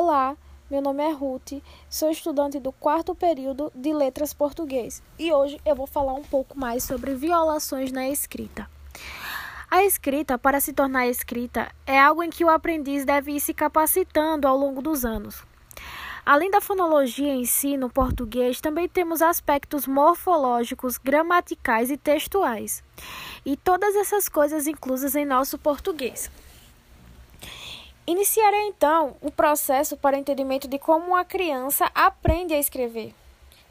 Olá, meu nome é Ruth, sou estudante do quarto período de Letras Português e hoje eu vou falar um pouco mais sobre violações na escrita. A escrita, para se tornar escrita, é algo em que o aprendiz deve ir se capacitando ao longo dos anos. Além da fonologia em si, no português, também temos aspectos morfológicos, gramaticais e textuais. E todas essas coisas inclusas em nosso português. Iniciarei então o processo para entendimento de como uma criança aprende a escrever.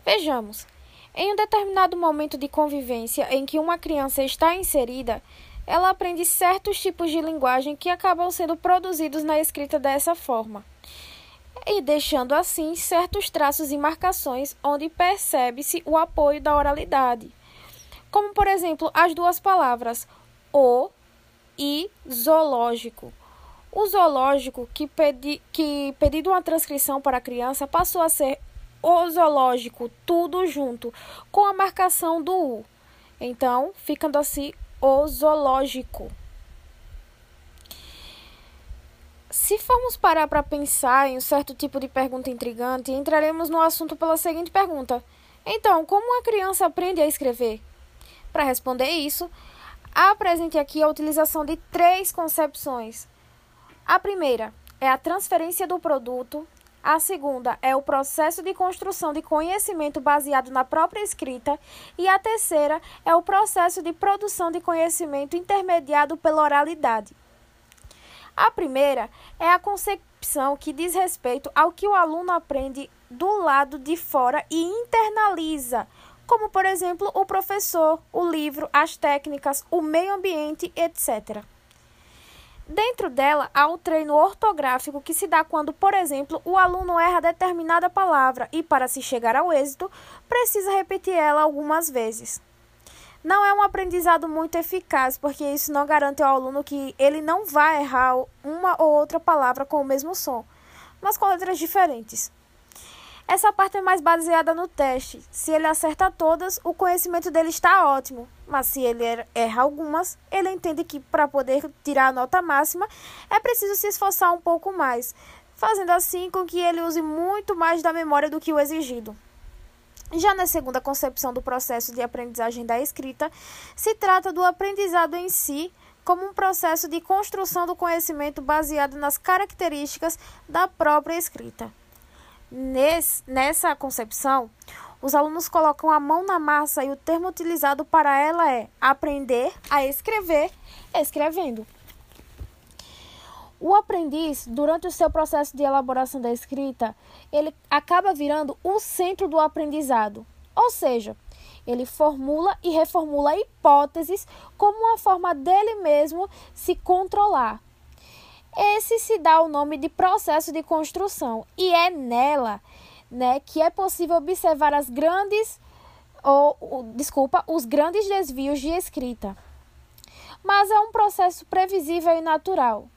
Vejamos. Em um determinado momento de convivência em que uma criança está inserida, ela aprende certos tipos de linguagem que acabam sendo produzidos na escrita dessa forma, e deixando assim certos traços e marcações onde percebe-se o apoio da oralidade, como por exemplo as duas palavras o e zoológico o zoológico, que, pedi, que pedido uma transcrição para a criança, passou a ser o zoológico, tudo junto, com a marcação do U. Então, ficando assim, o zoológico. Se formos parar para pensar em um certo tipo de pergunta intrigante, entraremos no assunto pela seguinte pergunta: Então, como uma criança aprende a escrever? Para responder isso, apresente aqui a utilização de três concepções a primeira é a transferência do produto, a segunda é o processo de construção de conhecimento baseado na própria escrita. E a terceira é o processo de produção de conhecimento intermediado pela oralidade. A primeira é a concepção que diz respeito ao que o aluno aprende do lado de fora e internaliza, como, por exemplo, o professor, o livro, as técnicas, o meio ambiente, etc. Dentro dela há o treino ortográfico que se dá quando, por exemplo, o aluno erra determinada palavra e, para se chegar ao êxito, precisa repetir ela algumas vezes. Não é um aprendizado muito eficaz, porque isso não garante ao aluno que ele não vai errar uma ou outra palavra com o mesmo som, mas com letras diferentes. Essa parte é mais baseada no teste. Se ele acerta todas, o conhecimento dele está ótimo. Mas se ele er-, erra algumas, ele entende que para poder tirar a nota máxima é preciso se esforçar um pouco mais, fazendo assim com que ele use muito mais da memória do que o exigido. Já na segunda concepção do processo de aprendizagem da escrita, se trata do aprendizado em si como um processo de construção do conhecimento baseado nas características da própria escrita. Nesse, nessa concepção, os alunos colocam a mão na massa e o termo utilizado para ela é aprender a escrever escrevendo. O aprendiz, durante o seu processo de elaboração da escrita, ele acaba virando o centro do aprendizado. Ou seja, ele formula e reformula hipóteses como uma forma dele mesmo se controlar, esse se dá o nome de processo de construção e é nela, né, que é possível observar as grandes ou, desculpa, os grandes desvios de escrita. Mas é um processo previsível e natural.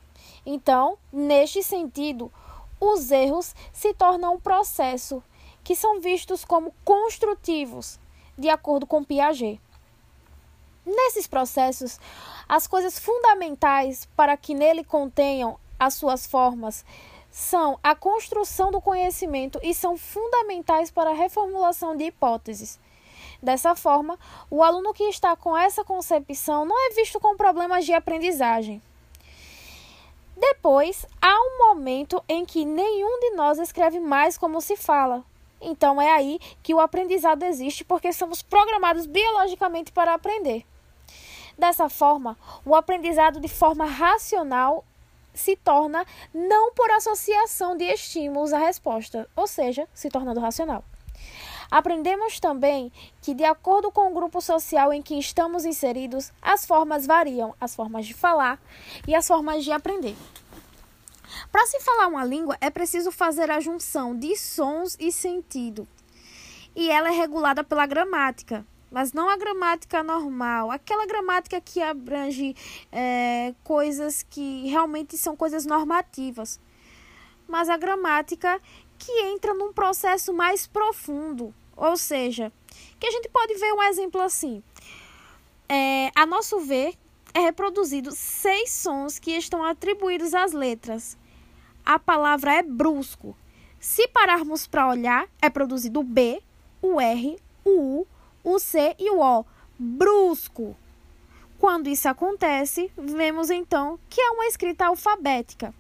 Então, neste sentido, os erros se tornam um processo que são vistos como construtivos, de acordo com Piaget. Nesses processos, as coisas fundamentais para que nele contenham as suas formas são a construção do conhecimento e são fundamentais para a reformulação de hipóteses. Dessa forma, o aluno que está com essa concepção não é visto com problemas de aprendizagem. Depois, há um momento em que nenhum de nós escreve mais como se fala. Então é aí que o aprendizado existe, porque somos programados biologicamente para aprender. Dessa forma, o aprendizado de forma racional se torna não por associação de estímulos à resposta, ou seja, se tornando racional. Aprendemos também que, de acordo com o grupo social em que estamos inseridos, as formas variam, as formas de falar e as formas de aprender. Para se falar uma língua, é preciso fazer a junção de sons e sentido. E ela é regulada pela gramática, mas não a gramática normal, aquela gramática que abrange é, coisas que realmente são coisas normativas, mas a gramática que entra num processo mais profundo, ou seja, que a gente pode ver um exemplo assim. É, a nosso ver, é reproduzido seis sons que estão atribuídos às letras. a palavra é brusco. Se pararmos para olhar, é produzido o B, o R, o U, o C e o O. Brusco. Quando isso acontece, vemos então que é uma escrita alfabética.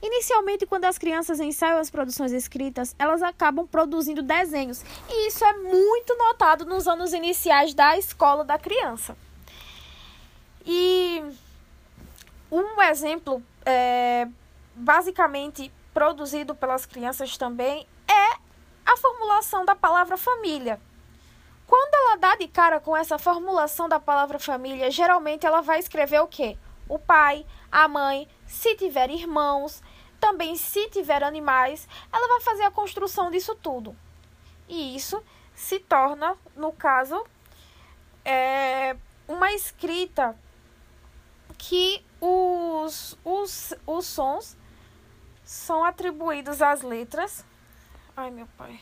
Inicialmente, quando as crianças ensaiam as produções escritas, elas acabam produzindo desenhos. E isso é muito notado nos anos iniciais da escola da criança. E um exemplo, é, basicamente produzido pelas crianças também, é a formulação da palavra família. Quando ela dá de cara com essa formulação da palavra família, geralmente ela vai escrever o quê? O pai, a mãe, se tiver irmãos, também se tiver animais, ela vai fazer a construção disso tudo. E isso se torna, no caso, é, uma escrita que os, os, os sons são atribuídos às letras. Ai, meu pai.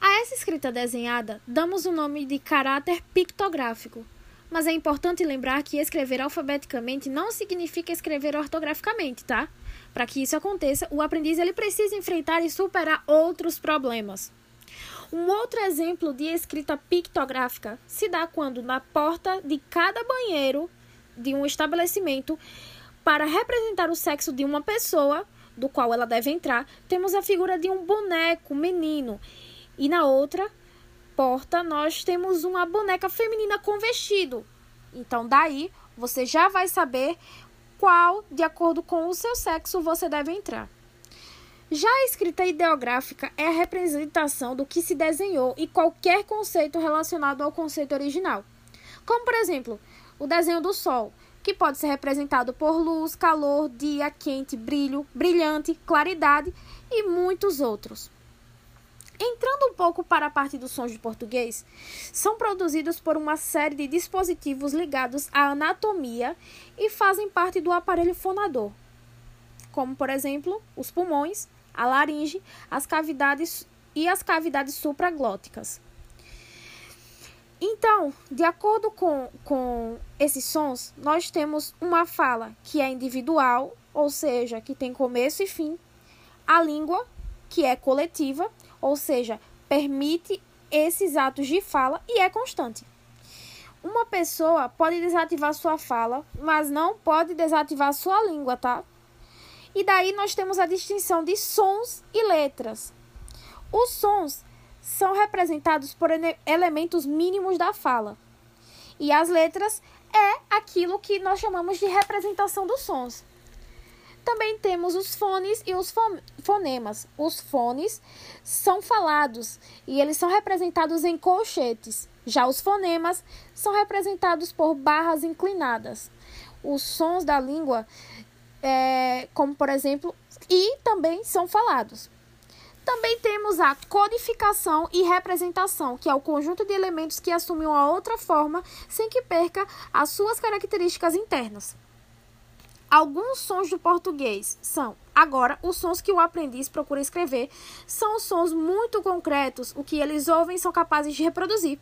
A essa escrita desenhada, damos o nome de caráter pictográfico. Mas é importante lembrar que escrever alfabeticamente não significa escrever ortograficamente, tá? Para que isso aconteça, o aprendiz ele precisa enfrentar e superar outros problemas. Um outro exemplo de escrita pictográfica se dá quando na porta de cada banheiro de um estabelecimento, para representar o sexo de uma pessoa, do qual ela deve entrar, temos a figura de um boneco menino. E na outra porta nós temos uma boneca feminina com vestido. Então daí você já vai saber qual, de acordo com o seu sexo, você deve entrar. Já a escrita ideográfica é a representação do que se desenhou e qualquer conceito relacionado ao conceito original. Como, por exemplo, o desenho do Sol, que pode ser representado por luz, calor, dia quente, brilho, brilhante, claridade e muitos outros. Entrando um pouco para a parte dos sons de português, são produzidos por uma série de dispositivos ligados à anatomia e fazem parte do aparelho fonador, como por exemplo os pulmões, a laringe, as cavidades e as cavidades supraglóticas. Então, de acordo com, com esses sons, nós temos uma fala que é individual, ou seja, que tem começo e fim, a língua, que é coletiva, ou seja, permite esses atos de fala e é constante. Uma pessoa pode desativar sua fala, mas não pode desativar sua língua, tá? E daí nós temos a distinção de sons e letras. Os sons são representados por elementos mínimos da fala. E as letras é aquilo que nós chamamos de representação dos sons. Também temos os fones e os fonemas. Os fones são falados e eles são representados em colchetes. Já os fonemas são representados por barras inclinadas. Os sons da língua, é, como por exemplo, e também são falados. Também temos a codificação e representação, que é o conjunto de elementos que assumem uma outra forma sem que perca as suas características internas. Alguns sons do português são, agora, os sons que o aprendiz procura escrever, são sons muito concretos, o que eles ouvem são capazes de reproduzir.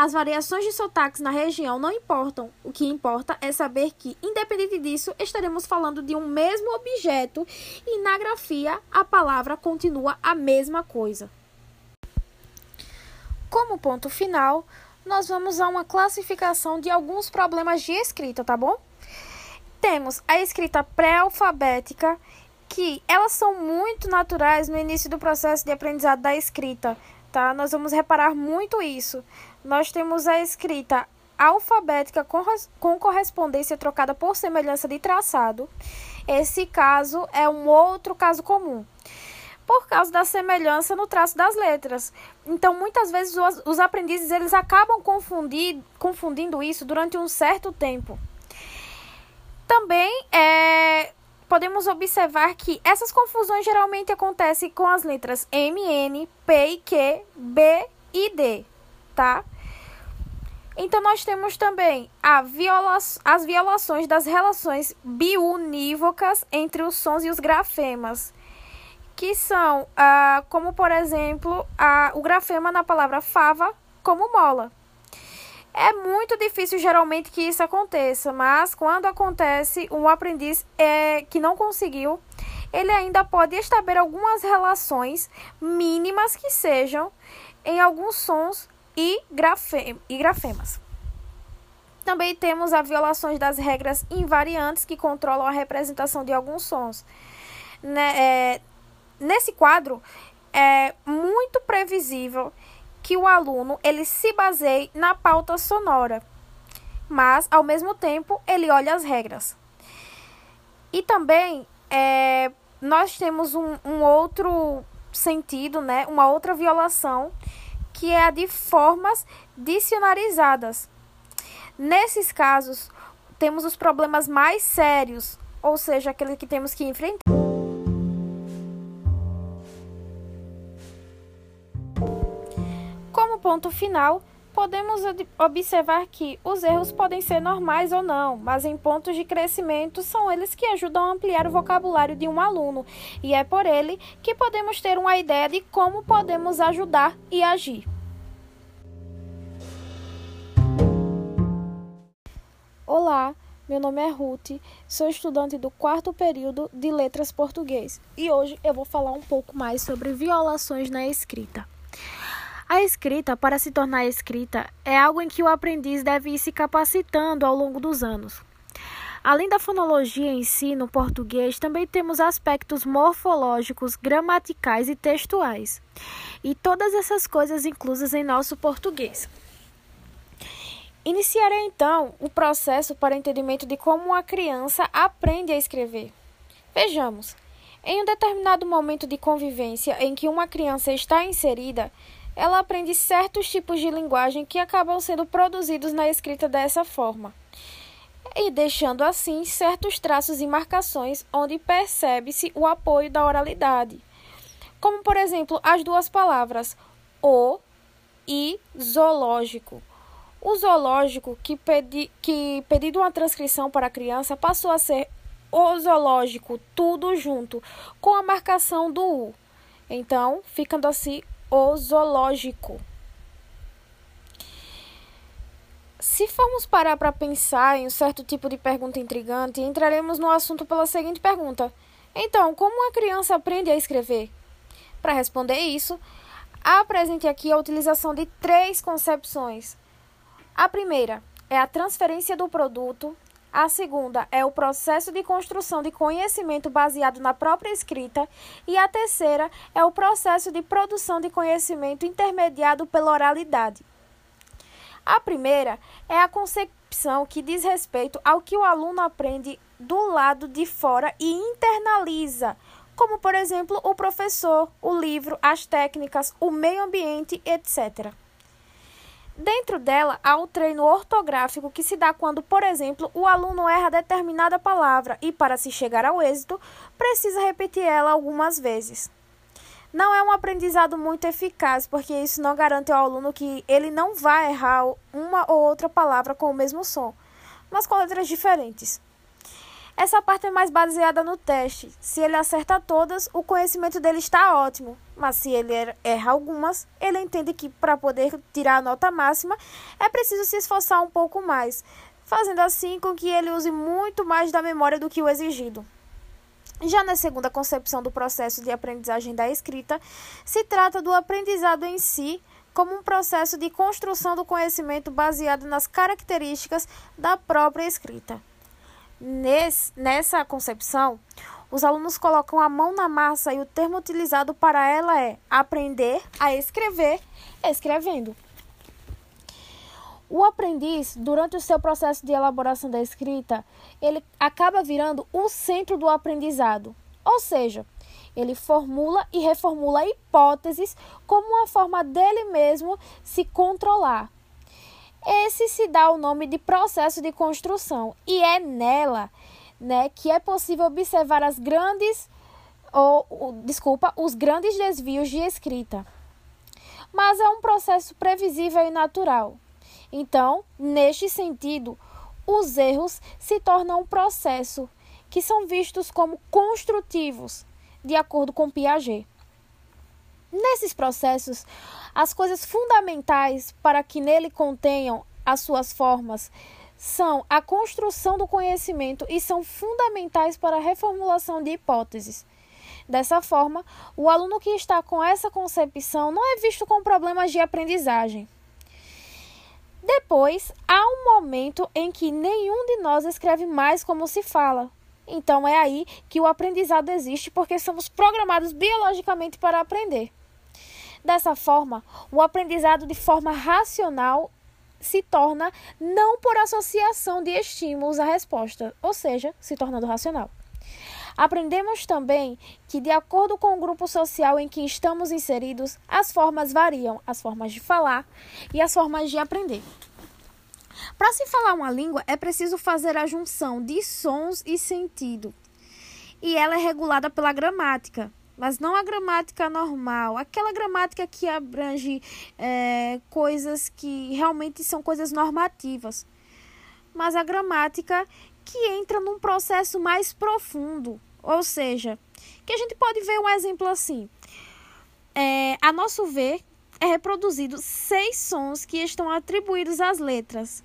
As variações de sotaques na região não importam. O que importa é saber que, independente disso, estaremos falando de um mesmo objeto e na grafia a palavra continua a mesma coisa. Como ponto final, nós vamos a uma classificação de alguns problemas de escrita, tá bom? Temos a escrita pré-alfabética, que elas são muito naturais no início do processo de aprendizado da escrita, tá? Nós vamos reparar muito isso nós temos a escrita alfabética com correspondência trocada por semelhança de traçado. Esse caso é um outro caso comum, por causa da semelhança no traço das letras. Então, muitas vezes os, os aprendizes eles acabam confundindo isso durante um certo tempo. Também é, podemos observar que essas confusões geralmente acontecem com as letras M, N, P e Q, B e D tá? Então, nós temos também viola as violações das relações biunívocas entre os sons e os grafemas, que são, ah, como por exemplo, o grafema na palavra fava como mola. É muito difícil geralmente que isso aconteça, mas quando acontece, um aprendiz é, que não conseguiu, ele ainda pode estabelecer algumas relações mínimas que sejam em alguns sons e, grafe e grafemas. Também temos as violações das regras invariantes que controlam a representação de alguns sons. Né, é, nesse quadro, é muito previsível que o aluno ele se baseie na pauta sonora, mas ao mesmo tempo ele olha as regras. E também é, nós temos um, um outro sentido, né, uma outra violação, que é a de formas dicionarizadas. Nesses casos, temos os problemas mais sérios, ou seja, aqueles que temos que enfrentar. ponto final, podemos observar que os erros podem ser normais ou não, mas em pontos de crescimento são eles que ajudam a ampliar o vocabulário de um aluno, e é por ele que podemos ter uma ideia de como podemos ajudar e agir. Olá, meu nome é Ruth, sou estudante do quarto período de Letras Português e hoje eu vou falar um pouco mais sobre violações na escrita. A escrita, para se tornar escrita, é algo em que o aprendiz deve ir se capacitando ao longo dos anos. Além da fonologia em si, no português, também temos aspectos morfológicos, gramaticais e textuais. E todas essas coisas inclusas em nosso português. Iniciarei então o processo para entendimento de como uma criança aprende a escrever. Vejamos. Em um determinado momento de convivência em que uma criança está inserida, ela aprende certos tipos de linguagem que acabam sendo produzidos na escrita dessa forma, e deixando assim certos traços e marcações onde percebe-se o apoio da oralidade, como por exemplo as duas palavras o e zoológico. O zoológico, que, pedi, que pedido uma transcrição para a criança, passou a ser o zoológico, tudo junto, com a marcação do U. Então, ficando assim o zoológico. Se formos parar para pensar em um certo tipo de pergunta intrigante, entraremos no assunto pela seguinte pergunta: Então, como uma criança aprende a escrever? Para responder isso, apresente aqui a utilização de três concepções. A primeira é a transferência do produto a segunda é o processo de construção de conhecimento baseado na própria escrita. E a terceira é o processo de produção de conhecimento intermediado pela oralidade. A primeira é a concepção que diz respeito ao que o aluno aprende do lado de fora e internaliza, como, por exemplo, o professor, o livro, as técnicas, o meio ambiente, etc. Dentro dela, há o treino ortográfico que se dá quando, por exemplo, o aluno erra determinada palavra e, para se chegar ao êxito, precisa repetir ela algumas vezes. Não é um aprendizado muito eficaz, porque isso não garante ao aluno que ele não vai errar uma ou outra palavra com o mesmo som, mas com letras diferentes. Essa parte é mais baseada no teste. Se ele acerta todas, o conhecimento dele está ótimo. Mas se ele er-, erra algumas, ele entende que para poder tirar a nota máxima é preciso se esforçar um pouco mais, fazendo assim com que ele use muito mais da memória do que o exigido. Já na segunda concepção do processo de aprendizagem da escrita, se trata do aprendizado em si como um processo de construção do conhecimento baseado nas características da própria escrita. Nesse, nessa concepção, os alunos colocam a mão na massa e o termo utilizado para ela é aprender a escrever escrevendo. O aprendiz, durante o seu processo de elaboração da escrita, ele acaba virando o centro do aprendizado. Ou seja, ele formula e reformula hipóteses como uma forma dele mesmo se controlar, esse se dá o nome de processo de construção e é nela, né, que é possível observar as grandes ou, desculpa, os grandes desvios de escrita. Mas é um processo previsível e natural. Então, neste sentido, os erros se tornam um processo que são vistos como construtivos, de acordo com Piaget. Nesses processos, as coisas fundamentais para que nele contenham as suas formas são a construção do conhecimento e são fundamentais para a reformulação de hipóteses. Dessa forma, o aluno que está com essa concepção não é visto com problemas de aprendizagem. Depois, há um momento em que nenhum de nós escreve mais como se fala. Então é aí que o aprendizado existe, porque somos programados biologicamente para aprender. Dessa forma, o aprendizado de forma racional se torna não por associação de estímulos à resposta, ou seja, se tornando racional. Aprendemos também que, de acordo com o grupo social em que estamos inseridos, as formas variam, as formas de falar e as formas de aprender. Para se falar uma língua, é preciso fazer a junção de sons e sentido. E ela é regulada pela gramática, mas não a gramática normal, aquela gramática que abrange é, coisas que realmente são coisas normativas, mas a gramática que entra num processo mais profundo, ou seja, que a gente pode ver um exemplo assim. É, a nosso ver, é reproduzido seis sons que estão atribuídos às letras.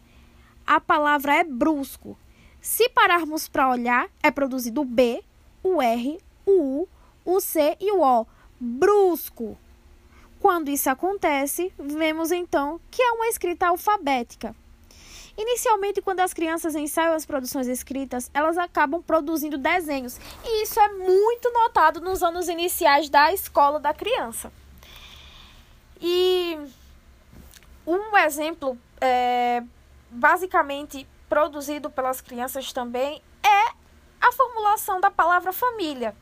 A palavra é brusco. Se pararmos para olhar, é produzido o B, o R, o U, o C e o O. Brusco. Quando isso acontece, vemos então que é uma escrita alfabética. Inicialmente, quando as crianças ensaiam as produções escritas, elas acabam produzindo desenhos, e isso é muito notado nos anos iniciais da escola da criança. E um exemplo é, basicamente produzido pelas crianças também é a formulação da palavra família.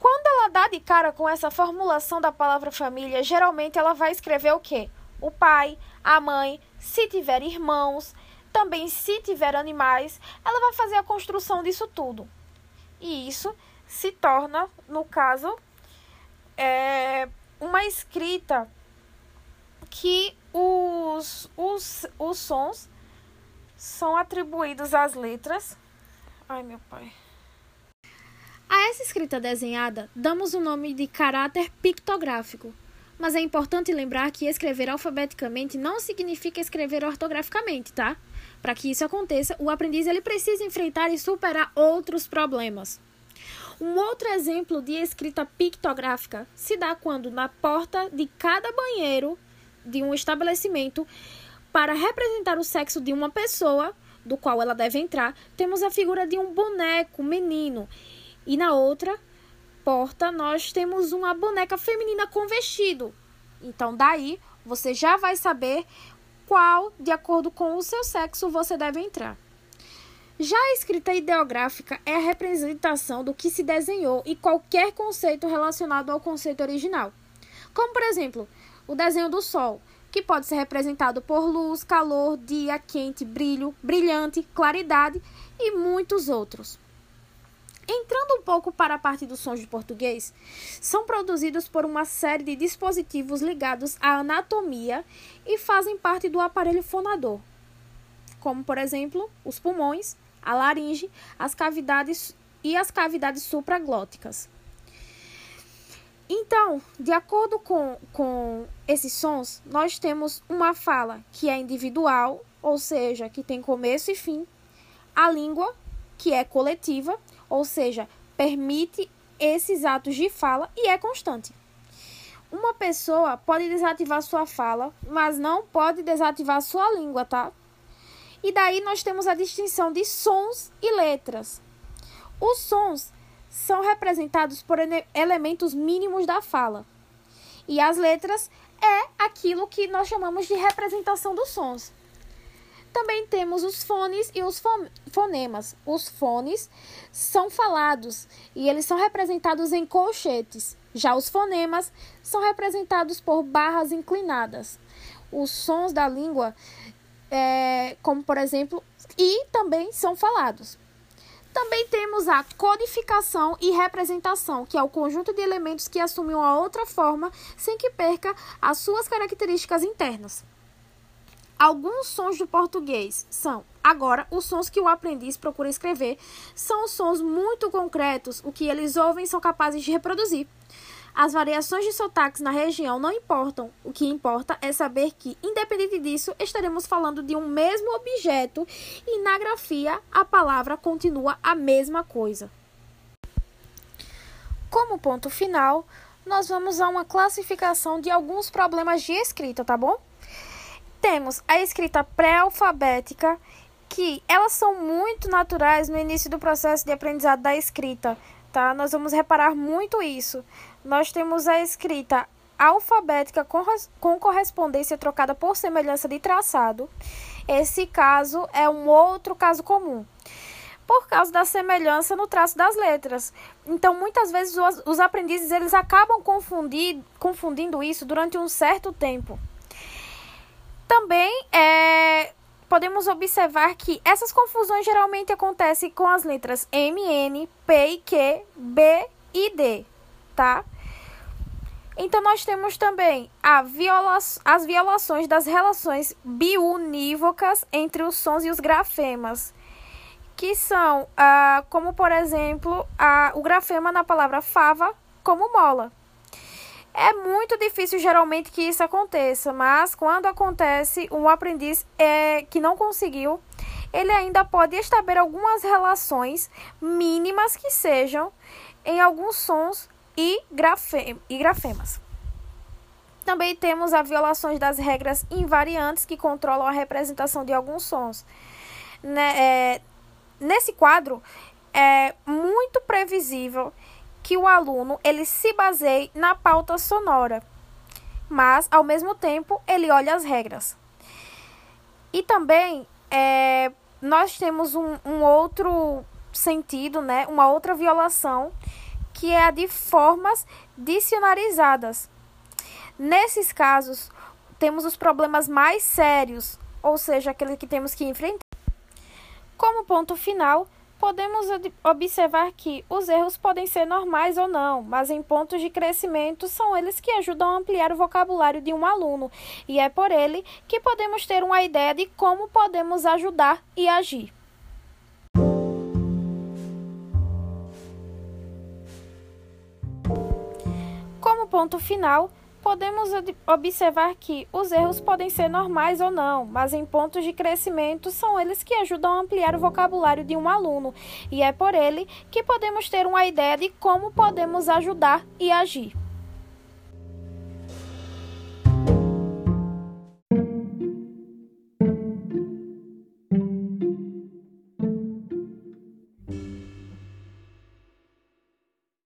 Quando ela dá de cara com essa formulação da palavra família, geralmente ela vai escrever o quê? O pai, a mãe, se tiver irmãos, também se tiver animais, ela vai fazer a construção disso tudo. E isso se torna, no caso, é, uma escrita que os, os, os sons são atribuídos às letras. Ai, meu pai. A essa escrita desenhada, damos o nome de caráter pictográfico. Mas é importante lembrar que escrever alfabeticamente não significa escrever ortograficamente, tá? Para que isso aconteça, o aprendiz ele precisa enfrentar e superar outros problemas. Um outro exemplo de escrita pictográfica se dá quando na porta de cada banheiro de um estabelecimento, para representar o sexo de uma pessoa, do qual ela deve entrar, temos a figura de um boneco menino e na outra porta nós temos uma boneca feminina com vestido. Então daí você já vai saber qual, de acordo com o seu sexo, você deve entrar. Já a escrita ideográfica é a representação do que se desenhou e qualquer conceito relacionado ao conceito original. Como, por exemplo, o desenho do sol, que pode ser representado por luz, calor, dia quente, brilho, brilhante, claridade e muitos outros. Entrando um pouco para a parte dos sons de português, são produzidos por uma série de dispositivos ligados à anatomia e fazem parte do aparelho fonador, como por exemplo os pulmões, a laringe, as cavidades e as cavidades supraglóticas. Então, de acordo com, com esses sons, nós temos uma fala que é individual, ou seja, que tem começo e fim, a língua, que é coletiva, ou seja, permite esses atos de fala e é constante. Uma pessoa pode desativar sua fala, mas não pode desativar sua língua, tá? E daí nós temos a distinção de sons e letras. Os sons são representados por elementos mínimos da fala. E as letras é aquilo que nós chamamos de representação dos sons. Também temos os fones e os fonemas. Os fones são falados e eles são representados em colchetes. Já os fonemas são representados por barras inclinadas. Os sons da língua, é, como por exemplo, e também são falados. Também temos a codificação e representação, que é o conjunto de elementos que assumem uma outra forma sem que perca as suas características internas. Alguns sons do português são, agora, os sons que o aprendiz procura escrever são sons muito concretos, o que eles ouvem são capazes de reproduzir. As variações de sotaques na região não importam. O que importa é saber que, independente disso, estaremos falando de um mesmo objeto e na grafia a palavra continua a mesma coisa. Como ponto final, nós vamos a uma classificação de alguns problemas de escrita, tá bom? Temos a escrita pré-alfabética, que elas são muito naturais no início do processo de aprendizado da escrita, tá? Nós vamos reparar muito isso. Nós temos a escrita alfabética com, com correspondência trocada por semelhança de traçado. Esse caso é um outro caso comum por causa da semelhança no traço das letras. Então, muitas vezes os, aprendizes eles acabam confundindo isso durante um certo tempo. Também é, podemos observar que essas confusões geralmente acontecem com as letras M, N, P e Q, B e D, tá? Então, nós temos também viola as violações das relações biunívocas entre os sons e os grafemas que são, ah, como por exemplo, o grafema na palavra fava como mola. É muito difícil geralmente que isso aconteça, mas quando acontece, um aprendiz é, que não conseguiu, ele ainda pode estabelecer algumas relações mínimas que sejam em alguns sons e, grafe e grafemas. Também temos as violações das regras invariantes que controlam a representação de alguns sons. Né, é, nesse quadro é muito previsível que o aluno ele se baseie na pauta sonora, mas ao mesmo tempo ele olha as regras. E também é, nós temos um, um outro sentido, né, uma outra violação, que é a de formas dicionarizadas. Nesses casos, temos os problemas mais sérios, ou seja, aqueles que temos que enfrentar. Como ponto final, podemos observar que os erros podem ser normais ou não, mas em pontos de crescimento são eles que ajudam a ampliar o vocabulário de um aluno, e é por ele que podemos ter uma ideia de como podemos ajudar e agir. Como ponto final, podemos observar que os erros podem ser normais ou não, mas em pontos de crescimento são eles que ajudam a ampliar o vocabulário de um aluno, e é por ele que podemos ter uma ideia de como podemos ajudar e agir.